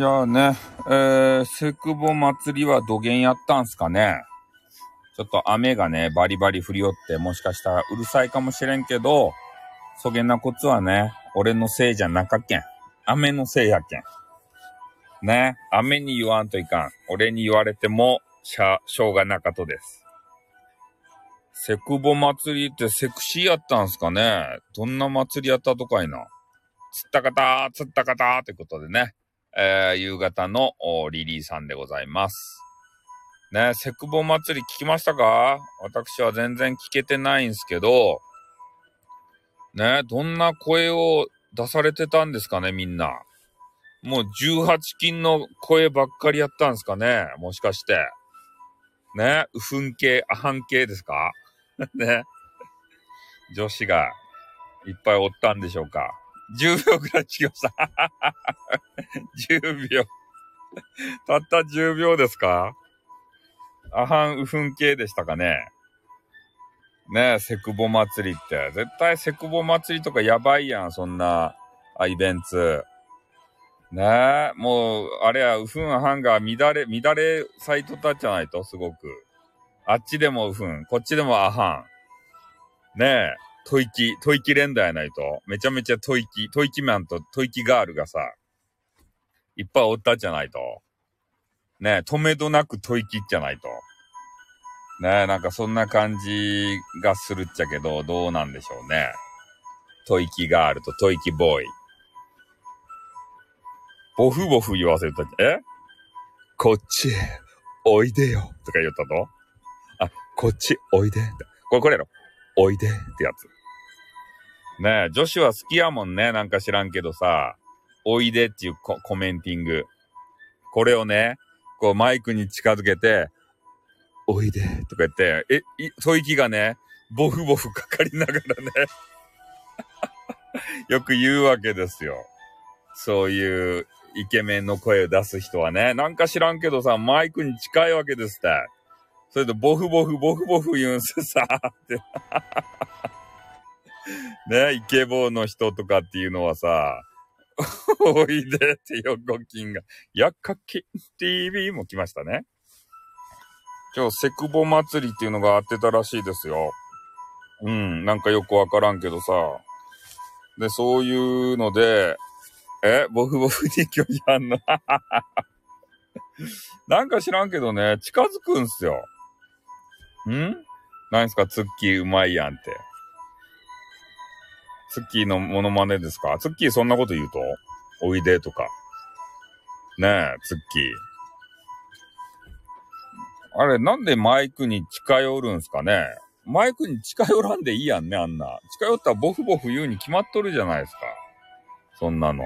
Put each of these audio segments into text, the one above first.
いやね、えー、セクボ祭りは土源やったんすかね。ちょっと雨がね、バリバリ降りよって、もしかしたらうるさいかもしれんけど、そげなこつはね、俺のせいじゃなかけん。雨のせいやけん。ね、雨に言わんといかん。俺に言われても、しゃ、しょうがなかとです。セクボ祭りってセクシーやったんすかねどんな祭りやったとかいな。釣った方、釣った方ってことでね。えー、夕方のリリーさんでございます。ね、セクボ祭り聞きましたか？私は全然聞けてないんすけど、ね、どんな声を出されてたんですかね、みんな。もう18金の声ばっかりやったんですかねもしかして。ね、うふん系、あはん系ですか？ね。女子がいっぱいおったんでしょうか。10秒くらい違いました。10秒。たった10秒ですか？アハンウフン系でしたかね？ねえ、セクボ祭りって。絶対セクボ祭りとかやばいやん、そんな、あ、イベント。ねえ、もう、あれや、ウフンアハンが乱れ、乱れサイトたじゃないと、すごく。あっちでもウフン、こっちでもアハン。ねえ、吐息、吐息連打やないと。めちゃめちゃ吐息、吐息マンと吐息ガールがさ、いっぱいおったじゃないと。ね、止めどなく吐息じゃないと。ね、なんかそんな感じがするっちゃけど、どうなんでしょうね。吐息ガールと吐息ボーイ。ボフボフ言わせた。え？こっちへ、おいでよ。とか言ったと？あ、こっち、おいで。これ、これやろ。おいでってやつ。ねえ、女子は好きやもんね。なんか知らんけどさ、おいでっていうココメンティング。これをね、こうマイクに近づけて、おいでとか言って、え、い、吐息がね、ボフボフかかりながらね よく言うわけですよ。そういうイケメンの声を出す人はね、なんか知らんけどさ、マイクに近いわけですって。それでボフボフボフボフ言うんすさ、ってね、イケボーの人とかっていうのはさ、おいでって横金が、やっかき TV も来ましたね。今日、セクボ祭りっていうのがあってたらしいですよ。うん、なんかよくわからんけどさ。で、そういうので、えボフボフに拒否反応？なんか知らんけどね、近づくんすよ。ん？何すか、ツッキーうまいやんって。ツッキーのモノマネですか？ツッキーそんなこと言うと？おいでとか。ねえ、ツッキー。あれ、なんでマイクに近寄るんすかね？マイクに近寄らんでいいやんね、あんな。近寄ったらボフボフ言うに決まっとるじゃないですか。そんなの。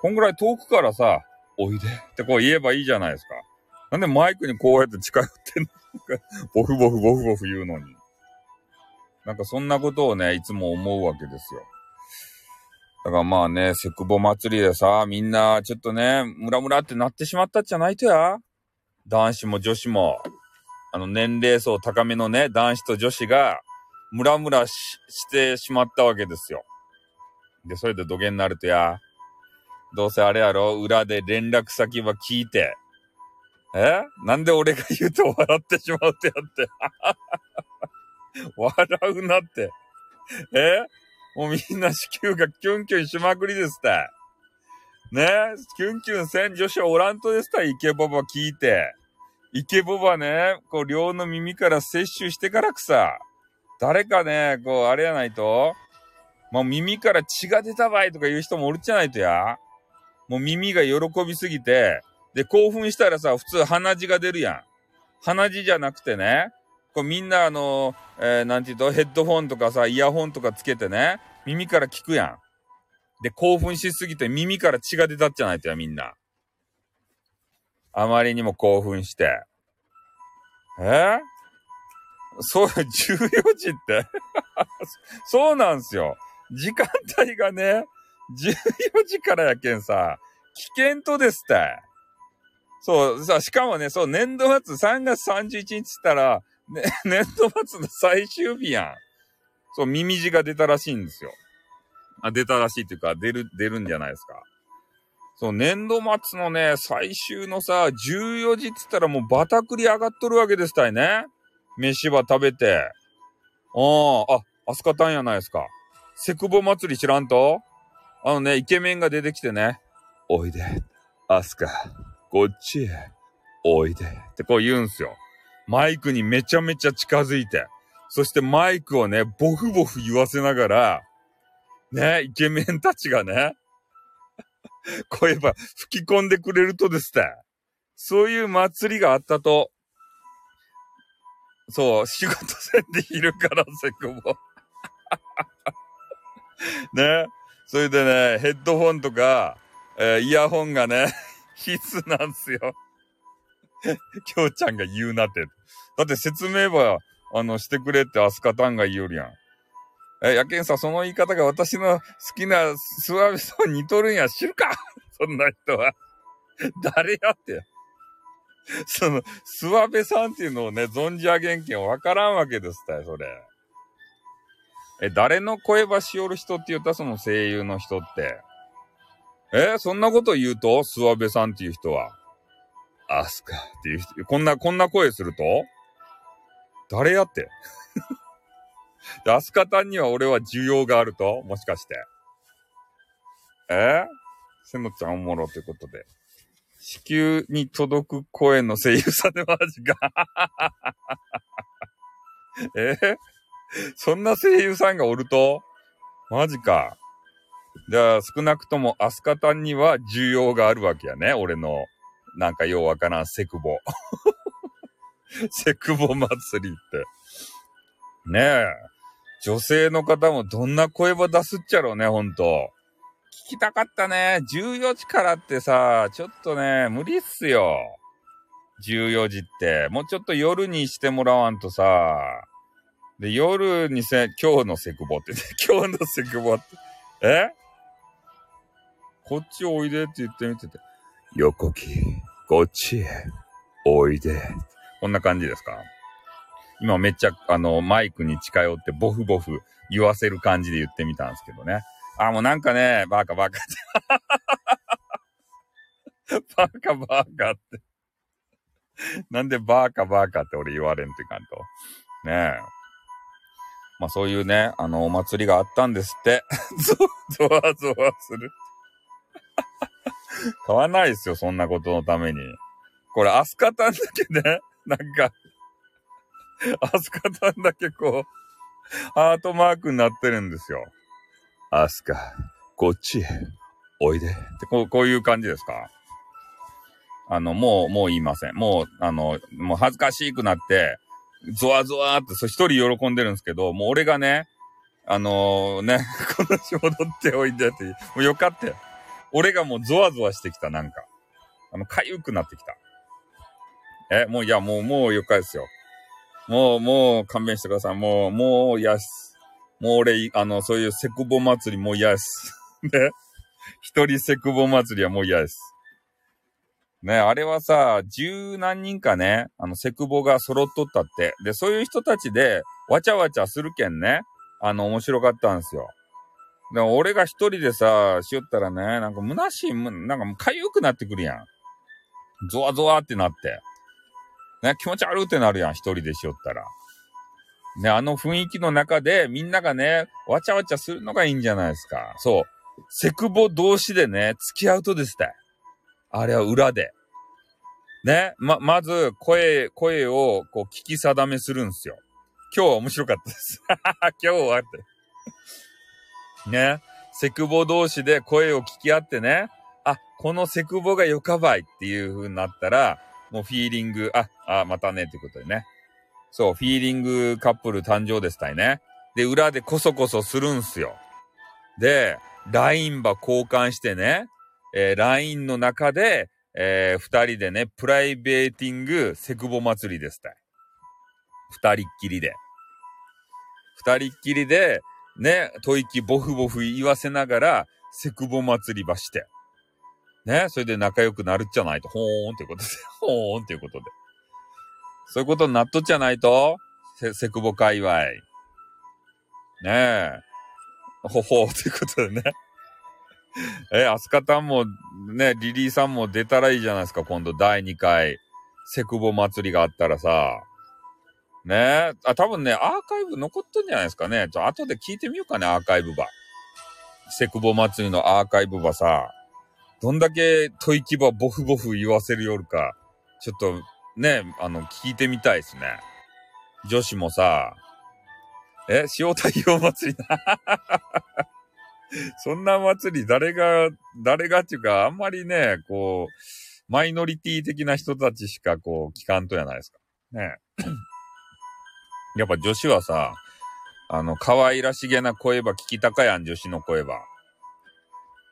こんぐらい遠くからさ、おいでってこう言えばいいじゃないですか。なんでマイクにこうやって近寄ってんの？ボフボフボフボフ言うのに。なんかそんなことをね、いつも思うわけですよ。だからまあね、セクボ祭りでさ、みんなちょっとね、ムラムラってなってしまったっちゃないとや。男子も女子も、あの年齢層高めのね、男子と女子が、ムラムラししてしまったわけですよ。で、それで土下になるとや、どうせあれやろ、裏で連絡先は聞いて、え？なんで俺が言うと笑ってしまうってやって。笑うなって。え？もうみんな子宮がキュンキュンしまくりですって。ね？キュンキュンせん女子おらんとですたイケボバ聞いて。イケボバね、こう両の耳から摂取してからくさ。誰かね、こうあれやないと、もう耳から血が出たばいとか言う人もおるじゃないとや。もう耳が喜びすぎて、で、興奮したらさ、普通鼻血が出るやん。鼻血じゃなくてね、こうみんなあの、えー、なんて言うと、ヘッドホンとかさ、イヤホンとかつけてね、耳から聞くやん。で、興奮しすぎて耳から血が出たっちゃないとや、みんな。あまりにも興奮して。えー、そう、14時って？そうなんすよ。時間帯がね、14時からやけんさ、危険とですって。そう、さ、しかもね、そう、年度末3月31日ったら、ね、年度末の最終日やん。そう、耳血が出たらしいんですよ。あ、出たらしいっていうか、出る、出るんじゃないですか。そう、年度末のね、最終のさ、14時って言ったらもうバタクリ上がっとるわけですたいね。飯は食べて。ああ、あ、アスカタンやないですか。セクボ祭り知らんと？あのね、イケメンが出てきてね。おいで、アスカ、こっちへ、おいで。ってこう言うんすよ。マイクにめちゃめちゃ近づいて。そしてマイクをね、ボフボフ言わせながら、ね、イケメンたちがね、声ば吹き込んでくれるとですね、そういう祭りがあったと、そう、仕事せんでいるから、セクボ。ね。それでね、ヘッドホンとか、えー、イヤホンがね、必須なんすよ。きょうちゃんが言うなって。だって説明ば、あの、してくれってアスカタンが言うよりやん。え、やけんさ、その言い方が私の好きなスワベさん似とるんや、知るか そんな人は。誰やって。その、スワベさんっていうのをね、存じ上げんけんわからんわけですたよ、それ。え、誰の声ばしおる人って言った？その声優の人って。えそんなこと言うと？スワベさんっていう人は。アスカっていう人、こんな、こんな声すると？誰やって？で、アスカタンには俺は需要があると？もしかして。え？せのちゃんおもろってことで。地球に届く声の声優さんでマジかえ？そんな声優さんがおると？マジか。じゃあ少なくともアスカタンには需要があるわけやね。俺の、なんかようわからんセクボ。セクボ祭りって。ねえ。女性の方もどんな声ば出すっちゃろうね、ほんと。聞きたかったね。14時からってさ、ちょっとね、無理っすよ。14時って。もうちょっと夜にしてもらわんとさ。で、夜にせ、今日のセクボって、ね 今日のセクボって。え？こっちおいでって言ってみてて。横木、こっちへ、おいで。こんな感じですか？今めっちゃ、あの、マイクに近寄ってボフボフ言わせる感じで言ってみたんですけどね。あ、もうなんかね、バカバカって。バカバカって。なんでバーカバーカって俺言われんってかんと。ねえ。まあそういうね、あの、お祭りがあったんですって。ゾワゾワする。買わないですよ、そんなことのために。これ、アスカタンだけね、なんか、アスカタンだけこう、ハートマークになってるんですよ。アスカ、こっちへ、おいで。ってこう、こういう感じですか？あの、もう、もう言いません。もう、あの、もう恥ずかしくなって、ゾワゾワって、そ一人喜んでるんですけど、もう俺がね、あのー、ね、この仕戻っておいでって、もうよかったよ。俺がもうゾワゾワしてきた、なんか。あの、かゆくなってきた。え、もういや、もう、もうよかですよ。もう、もう勘弁してください。もう、もう嫌です。もう俺、あの、そういうセクボ祭りもう嫌です。ね。一人セクボ祭りはもう嫌です。ね、あれはさ、十何人かね、あの、セクボが揃っとったって。で、そういう人たちで、わちゃわちゃするけんね、あの、面白かったんですよ。でも、俺が一人でさ、しよったらね、なんか虚しい、なんかもう痒くなってくるやん。ゾワゾワってなって。ね、気持ち悪ってなるやん、一人でしよったら。ね、あの雰囲気の中でみんながね、わちゃわちゃするのがいいんじゃないですか。そう。セクボ同士でね、付き合うとですね。あれは裏で。ね、ま、まず、声、声を、こう、聞き定めするんですよ。今日は面白かったです。今日はって。ね、セクボ同士で声を聞き合ってね、あ、このセクボがよかばいっていう風になったら、もうフィーリング、あ、あ、またねってことでね。そう、フィーリングカップル誕生ですたいね。で、裏でこそこそするんすよ。で、LINE ば交換してね、えー、LINE の中で、えー、二人でね、プライベーティングセクボ祭りですたい。二人っきりで。二人っきりで、ね、吐息ボフボフ言わせながら、セクボ祭りばして。ね、それで仲良くなるっちゃないと、ほーんっていうことで、ほーんっていうことで。そういうことになっとっちゃないと、せ、セクボ界隈。ねえ。ほほーっていうことでね。え、アスカタンも、ね、リリーさんも出たらいいじゃないですか、今度第2回、セクボ祭りがあったらさ。ねえあ、多分ね、アーカイブ残ってんじゃないですかね。ちょ、後で聞いてみようかね、アーカイブば。セクボ祭りのアーカイブばさ、どんだけ吐息ばボフボフ言わせるよるか、ちょっと、ね、あの、聞いてみたいですね。女子もさ、え、塩太陽祭り？な。そんな祭り誰が、誰がっていうか、あんまりね、こう、マイノリティ的な人たちしかこう、聞かんとやないですか。ね。やっぱ女子はさ、あの、可愛らしげな声ば聞きたかやん、女子の声ば。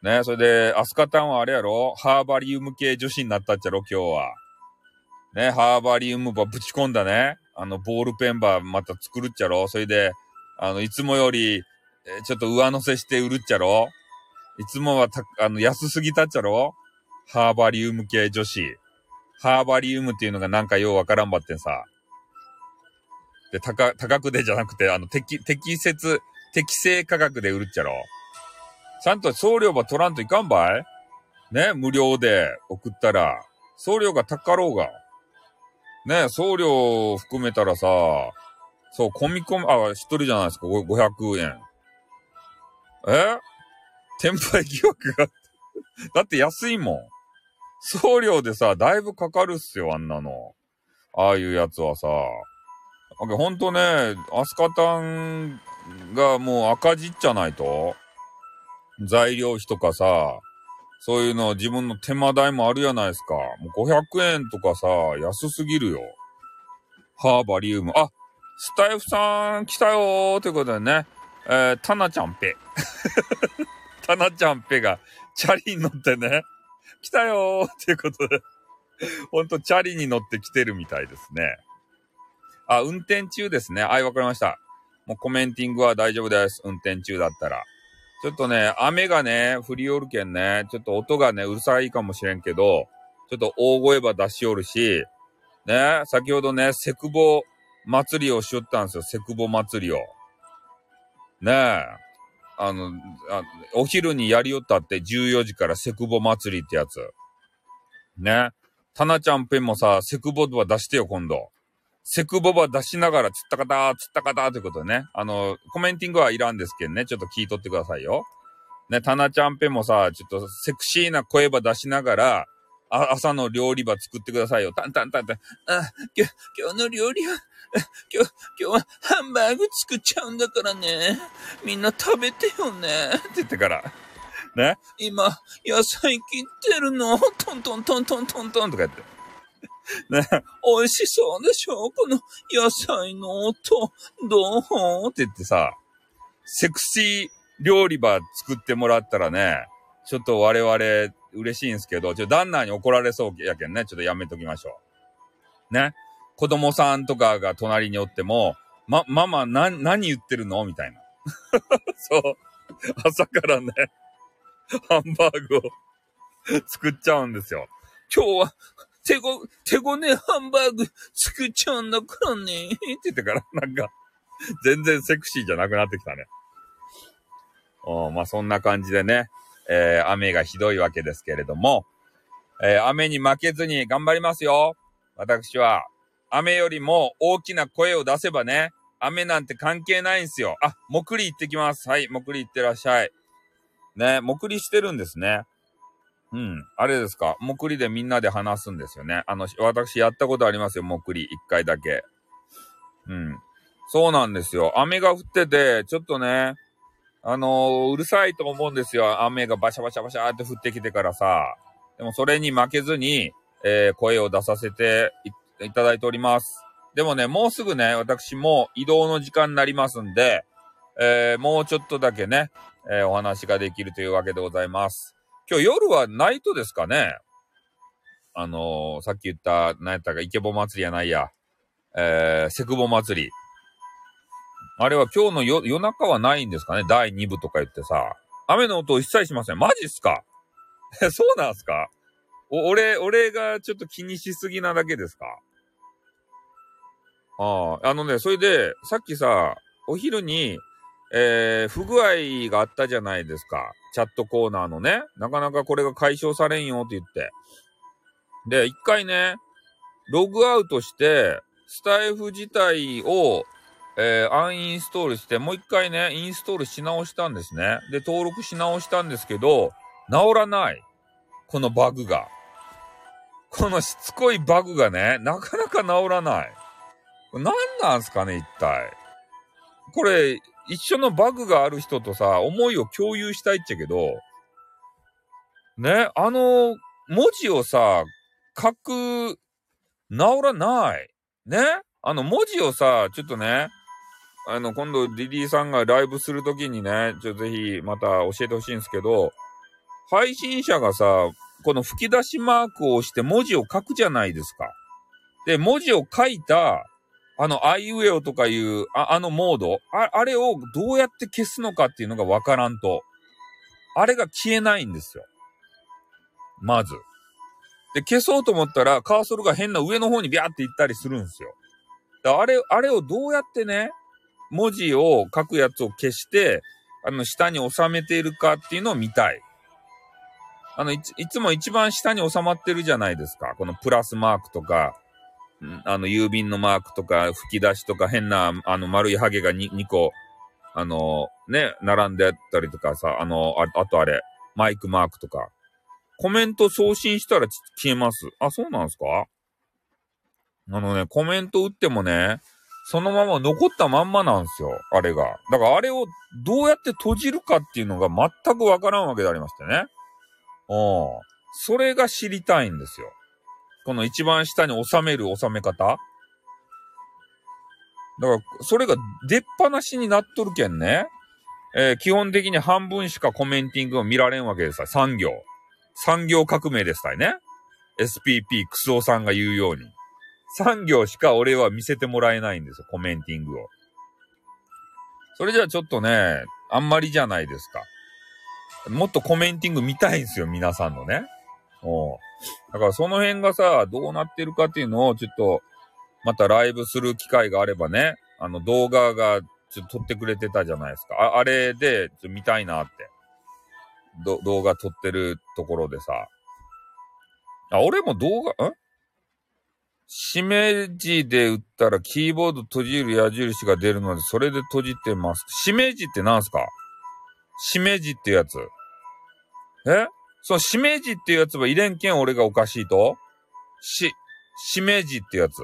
ね、それで、アスカタンはあれやろ？ハーバリウム系女子になったっちゃろ、今日は。ね、ハーバリウムばぶち込んだね。あの、ボールペンばまた作るっちゃろそれで、あの、いつもより、えちょっと上乗せして売るっちゃろいつもはた、あの、安すぎたっちゃろハーバリウム系女子。ハーバリウムっていうのがなんかようわからんばってんさ。で、高、高くでじゃなくて、あの、適、適切、適正価格で売るっちゃろちゃんと送料ば取らんといかんばい？ね、無料で送ったら、送料が高ろうが。ね、送料を含めたらさ、そう、込み込み、あ、一人じゃないですか、500円。え転売疑惑がだって安いもん。送料でさ、だいぶかかるっすよ、あんなの。ああいうやつはさ。ほんとね、アスカタンがもう赤字っちゃないと？材料費とかさ、そういうの自分の手間代もあるやないですか。もう500円とかさ、安すぎるよ。ハーバリウム。あ、スタイフさん来たよーということでね。えー、タナちゃんぺ。タナちゃんぺがチャリに乗ってね、来たよーっていうことで、ほんとチャリに乗って来てるみたいですね。あ、運転中ですね。はい、わかりました。もうコメンティングは大丈夫です。運転中だったら。ちょっとね、雨がね、降りおるけんね、ちょっと音がね、うるさいかもしれんけど、ちょっと大声ば出しおるし、ね、先ほどね、セクボ祭りをしよったんですよ。セクボ祭りを。ねえ。あの、あお昼にやりよったって14時からセクボ祭りってやつ。ね。タナちゃんペンもさ、セクボは出してよ、今度。セクボバ出しながら、つったかた、つったかたということでね。あの、コメンティングはいらんですけどね。ちょっと聞いとってくださいよ。ね、タナちゃんペもさ、ちょっとセクシーな声ば出しながら、あ、朝の料理場作ってくださいよ。タンタンタンタン。あ、今日、今日の料理は、今日、今日はハンバーグ作っちゃうんだからね。みんな食べてよね。って言ってから。ね。今、野菜切ってるの。トントントントントントンとかやって。ね。美味しそうでしょこの野菜の音。どうって言ってさ、セクシー料理場作ってもらったらね、ちょっと我々嬉しいんですけど、ちょ、旦那に怒られそうやけんね。ちょっとやめときましょう。ね。子供さんとかが隣におっても、ま、ママ、な、何言ってるの？みたいな。そう。朝からね、ハンバーグを作っちゃうんですよ。今日は、手ご、手ごねハンバーグ作っちゃうんだからね。って言ってから、なんか、全然セクシーじゃなくなってきたね。おまあそんな感じでね、えー、雨がひどいわけですけれども、えー、雨に負けずに頑張りますよ。私は。雨よりも大きな声を出せばね、雨なんて関係ないんすよ。あ、もくり行ってきます。はい、もくり行ってらっしゃい。ね、もくりしてるんですね。うん。あれですか？もくりでみんなで話すんですよね。あの、私やったことありますよ。もくり。一回だけ。うん。そうなんですよ。雨が降ってて、ちょっとね、あのー、うるさいと思うんですよ。雨がバシャバシャバシャって降ってきてからさ。でもそれに負けずに、えー、声を出させていただいております。でもね、もうすぐね、私も移動の時間になりますんで、えー、もうちょっとだけね、え、お話ができるというわけでございます。今日夜はナイトですかねあのー、さっき言った、何やったか、イケボ祭りやないや、えー、セクボ祭り。あれは今日の夜夜中はないんですかね第2部とか言ってさ。雨の音を一切しません。マジっすか、そうなんすか？お、俺、俺がちょっと気にしすぎなだけですか？ああ、あのね、それで、さっきさ、お昼に、えー、不具合があったじゃないですか。チャットコーナーのね。なかなかこれが解消されんよって言って。で、一回ね、ログアウトして、スタイフ自体を、えー、アンインストールして、もう一回ね、インストールし直したんですね。で、登録し直したんですけど、治らない。このバグが。このしつこいバグがね、なかなか治らない。何なんすかね、一体。これ、一緒のバグがある人とさ、思いを共有したいっちゃけど、ね、あの、文字をさ、書く、治らない。ねあの、文字をさ、ちょっとね、あの、今度、リリーさんがライブするときにね、ちょっとぜひ、また教えてほしいんですけど、配信者がさ、この吹き出しマークを押して文字を書くじゃないですか。で、文字を書いた、あの、アイウェオとかいう、ああのモード？あ、あれをどうやって消すのかっていうのがわからんと。あれが消えないんですよ。まず。で、消そうと思ったら、カーソルが変な上の方にビャーって行ったりするんですよ。あれ、あれをどうやってね、文字を書くやつを消して、あの、下に収めているかっていうのを見たい。あのいつ、いつも一番下に収まってるじゃないですか。このプラスマークとか、あの、郵便のマークとか、吹き出しとか、変な、あの、丸いハゲが 2, 2個、あの、ね、並んであったりとかさ、あの、ああとあれ、マイクマークとか。コメント送信したら消えます。あ、そうなんですか？あのね、コメント打ってもね、そのまま残ったまんまなんですよ、あれが。だからあれをどうやって閉じるかっていうのが全くわからんわけでありましてね。うん。それが知りたいんですよ。この一番下に収める収め方？だから、それが出っ放しになっとるけんね。えー、基本的に半分しかコメンティングを見られんわけですよ産業。産業革命ですたいね。SPP クスオさんが言うように。産業しか俺は見せてもらえないんですよ、コメンティングを。それじゃあちょっとね、あんまりじゃないですか。もっとコメンティング見たいんですよ、皆さんのね。おだからその辺がさ、どうなってるかっていうのを、ちょっと、またライブする機会があればね、あの動画がちょっと撮ってくれてたじゃないですか。ああれで、ちょっと見たいなって。ど、動画撮ってるところでさ。あ、俺も動画、んしめじで打ったらキーボード閉じる矢印が出るので、それで閉じてます。しめじって何すか？しめじってやつ。え？そのしめじっていうやつは入れんけん俺がおかしいと？し、しめじってやつ。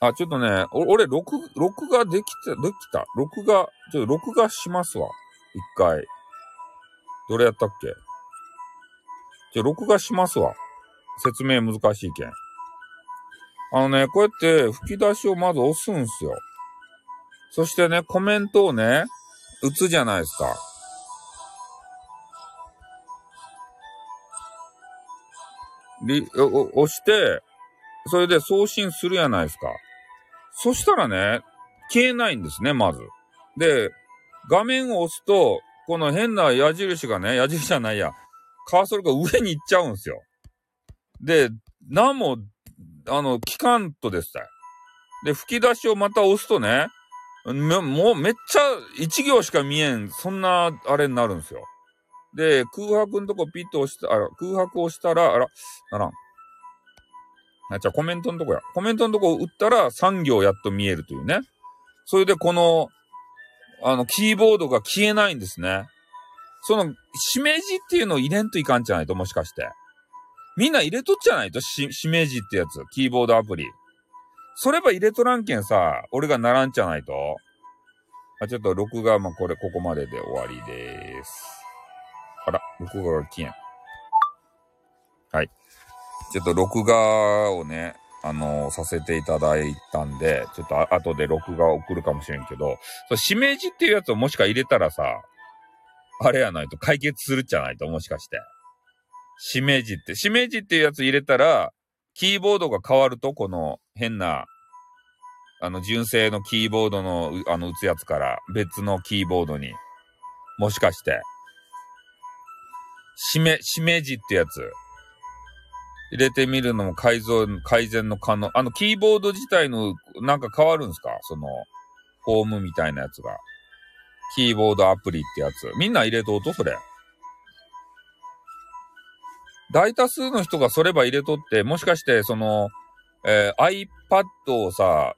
あ、ちょっとね、俺、録、録画できた、できた？録画、ちょっと録画しますわ。一回。どれやったっけ？じゃ、録画しますわ。説明難しいけん。あのね、こうやって吹き出しをまず押すんすよ。そしてね、コメントをね、打つじゃないですか。り、押して、それで送信するやないですか。そしたらね、消えないんですね、まず。で、画面を押すと、この変な矢印がね、矢印じゃないや、カーソルが上に行っちゃうんですよ。で、何も、あの、聞かんとですたで、吹き出しをまた押すとね、もうめっちゃ一行しか見えん、そんなあれになるんですよ。で、空白のとこピッと押した、あ空白を押したら、あら、ならん。あ、じゃあコメントのとこや。コメントのとこ打ったら3行やっと見えるというね。それでこの、あの、キーボードが消えないんですね。その、しめじっていうのを入れんといかんじゃないと、もしかして。みんな入れとっちゃないと、し、しめじってやつ。キーボードアプリ。それば入れとらんけんさ、俺がならんじゃないと。あ、ちょっと録画、まあ、これ、ここまでで終わりです。あら、録画が消えん。はい。ちょっと録画をね、あのー、させていただいたんで、ちょっと後で録画を送るかもしれんけど、そう、しめじっていうやつをもしか入れたらさ、あれやないと解決するじゃないと、もしかして。しめじって、しめじっていうやつ入れたら、キーボードが変わると、この変な、あの、純正のキーボードの、あの、打つやつから別のキーボードに、もしかして、しめ、しめじってやつ。入れてみるのも改造、改善の可能。あの、キーボード自体の、なんか変わるんですか？その、ホームみたいなやつが。キーボードアプリってやつ。みんな入れとうとそれ。大多数の人がそれば入れとって、もしかしてその、えー、iPad をさ、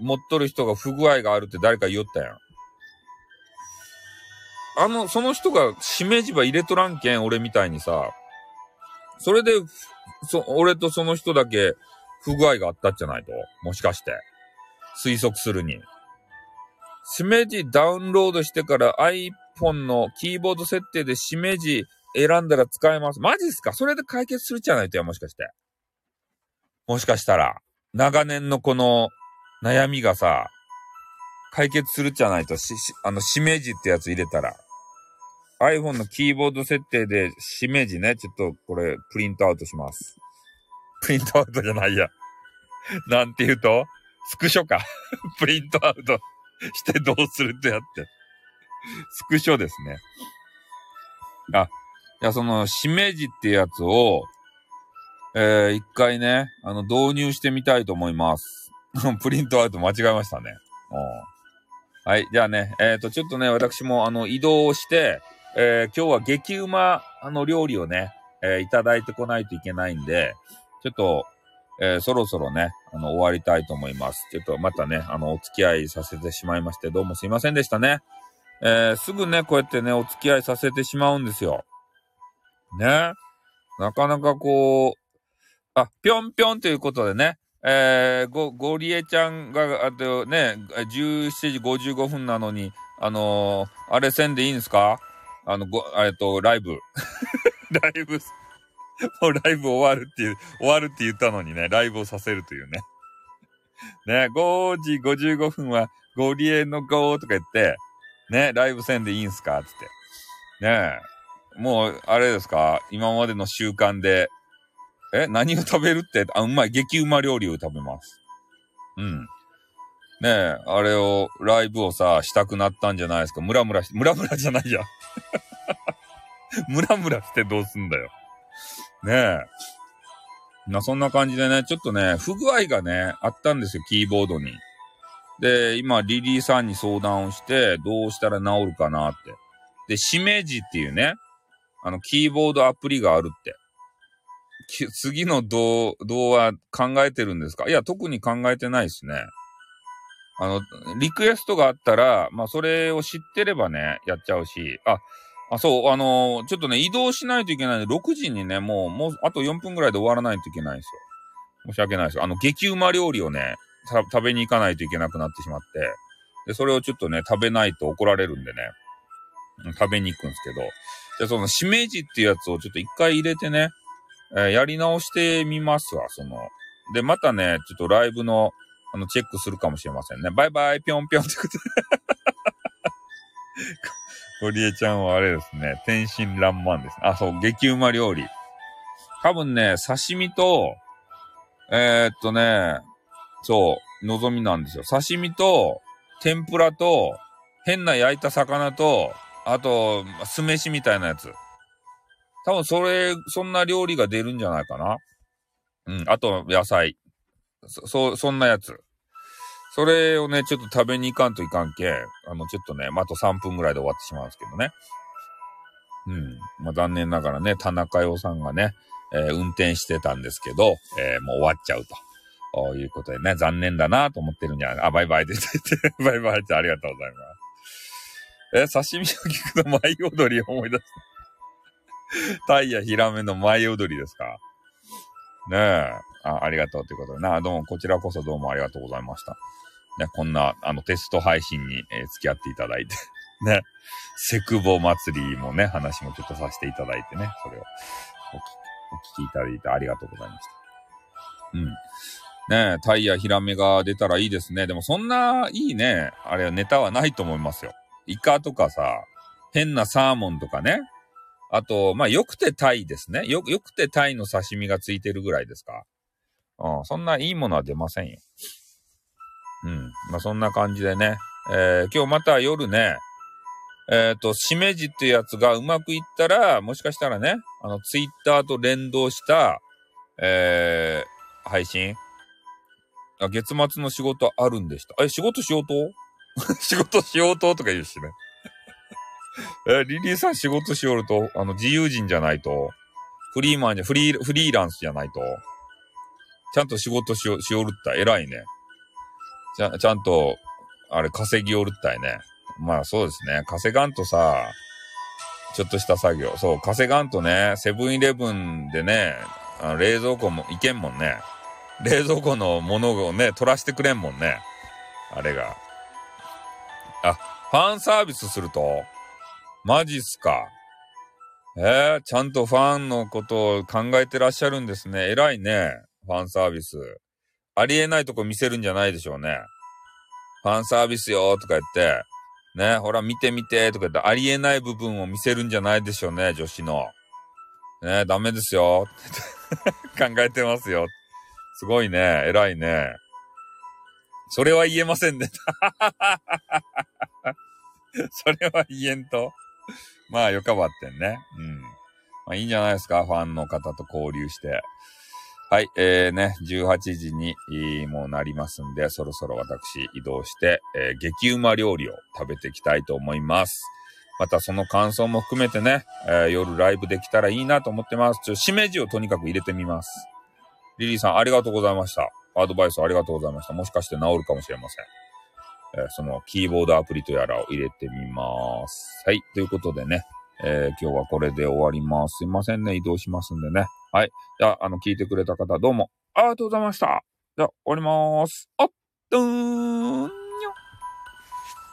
持っとる人が不具合があるって誰か言おったやん。あの、その人がしめじば入れとらんけん、俺みたいにさ、それで、そ、俺とその人だけ不具合があったんじゃないともしかして。推測するに。しめじダウンロードしてから iPhone のキーボード設定でしめじ選んだら使えます。マジっすか？それで解決するじゃないとや、もしかして。もしかしたら、長年のこの悩みがさ、解決するじゃないと、し、しあの、しめじってやつ入れたら。iPhone のキーボード設定で、しめじね、ちょっとこれ、プリントアウトします。プリントアウトじゃないや。なんて言うとスクショか。プリントアウトしてどうするってやって。スクショですね。あ、いや、その、しめじってやつを、えー、一回ね、あの、導入してみたいと思います。プリントアウト間違えましたね。はい。じゃあね、えっ、ー、と、ちょっとね、私も、あの、移動して、えー、今日は激うま、あの、料理をね、えー、いただいてこないといけないんで、ちょっと、えー、そろそろね、あの、終わりたいと思います。ちょっとまたね、あの、お付き合いさせてしまいまして、どうもすいませんでしたね。えー、すぐね、こうやってね、お付き合いさせてしまうんですよ。ね。なかなかこう、あ、ぴょんぴょんということでね、えー、ご、ゴリエちゃんが、あとね、17時55分なのに、あのー、あれせんでいいんですか？あの、ご、えっと、ライブ。ライブ、もうライブ終わるっていう、終わるって言ったのにね、ライブをさせるというね。ね、5時55分は、ゴリエの5とか言って、ね、ライブせんでいいんすかつって。ねもう、あれですか今までの習慣で、え何を食べるってあ、うまい。激うま料理を食べます。うん。ねえ、あれを、ライブをさ、したくなったんじゃないですか。ムラムラして、ムラムラじゃないや。ムラムラしてどうすんだよ。ねえ。まあ、そんな感じでね、ちょっとね、不具合がね、あったんですよ、キーボードに。で、今、リリーさんに相談をして、どうしたら治るかなって。で、しめじっていうね、あの、キーボードアプリがあるって。次の動、動画考えてるんですか？いや、特に考えてないですね。あの、リクエストがあったら、まあ、それを知ってればね、やっちゃうし、あ、あ、そう、あのー、ちょっとね、移動しないといけないんで、6時にね、もう、もう、あと4分ぐらいで終わらないといけないんですよ。申し訳ないです。あの、激うま料理をね、食べに行かないといけなくなってしまって、で、それをちょっとね、食べないと怒られるんでね、食べに行くんですけど、じゃその、しめじっていうやつをちょっと一回入れてね、えー、やり直してみますわ、その。で、またね、ちょっとライブの、あの、チェックするかもしれませんね。バイバイ、ぴょんぴょんってことで。ゴリエちゃんはあれですね、天真爛漫です、ね。あ、そう、激うま料理。多分ね、刺身と、えー、っとね、そう、望みなんですよ。刺身と、天ぷらと、変な焼いた魚と、あと、酢飯みたいなやつ。多分それ、そんな料理が出るんじゃないかな。うん。あと、野菜。そ、そ、そんなやつ。それをね、ちょっと食べに行かんといかんけ、あの、ちょっとね、まあ、あと3分ぐらいで終わってしまうんですけどね。うん。まあ、残念ながらね、田中洋さんがね、えー、運転してたんですけど、えー、もう終わっちゃうと。いうことでね、残念だなと思ってるんじゃないあ、バイバイって言って、バイバイってありがとうございます。え刺身を聞くと舞踊りを思い出す。タイやヒラメの舞踊りですか？ねえ。あありがとうということでな。どうも、こちらこそどうもありがとうございました。ね、こんな、あの、テスト配信に、えー、付き合っていただいて ね。セクボ祭りもね、話もちょっとさせていただいてね、それをお聞きいただいてありがとうございました。うん。ねえ、タイやヒラメが出たらいいですね。でもそんないいね、あれはネタはないと思いますよ。イカとかさ、変なサーモンとかね、あと、まあ、よくてタイですね。よ、よくてタイの刺身がついてるぐらいですか。うん、そんないいものは出ませんよ。うん。まあ、そんな感じでね。えー、今日また夜ね、えっ、ー、と、しめじっていうやつがうまくいったら、もしかしたらね、あの、ツイッターと連動した、えー、配信あ、月末の仕事あるんでした。え、仕事しようと？仕事しようととか言うしね。え、リリーさん仕事しよると、あの、自由人じゃないと、フリーマンじゃ、フリー、フリーランスじゃないと、ちゃんと仕事しよ、しおるった偉いね。ちゃ、ちゃんと、あれ、稼ぎおるったいね。まあそうですね。稼がんとさ、ちょっとした作業。そう、稼がんとね、セブンイレブンでね、あの冷蔵庫もいけんもんね。冷蔵庫のものをね、取らしてくれんもんね。あれが。あ、ファンサービスすると？マジっすか。えー、ちゃんとファンのことを考えてらっしゃるんですね。偉いね。ファンサービス。ありえないとこ見せるんじゃないでしょうね。ファンサービスよとか言って、ね、ほら見てみてとか言って、ありえない部分を見せるんじゃないでしょうね、女子の。ね、ダメですよ。考えてますよ。すごいね、偉いね。それは言えませんね。それは言えんと。まあ、よかばってんね。うん。まあ、いいんじゃないですか。ファンの方と交流して。はい、えー、ね、18時にもうなりますんで、そろそろ私移動して、えー、激うま料理を食べていきたいと思います。またその感想も含めてね、えー、夜ライブできたらいいなと思ってます。ちょ、しめじをとにかく入れてみます。リリーさん、ありがとうございました。アドバイスありがとうございました。もしかして治るかもしれません。えー、そのキーボードアプリとやらを入れてみます。はい。ということでね、えー、今日はこれで終わります。すいませんね。移動しますんでね。はい。じゃあ、あの、聞いてくれた方どうもありがとうございました。じゃあ、終わります。あっ、どーん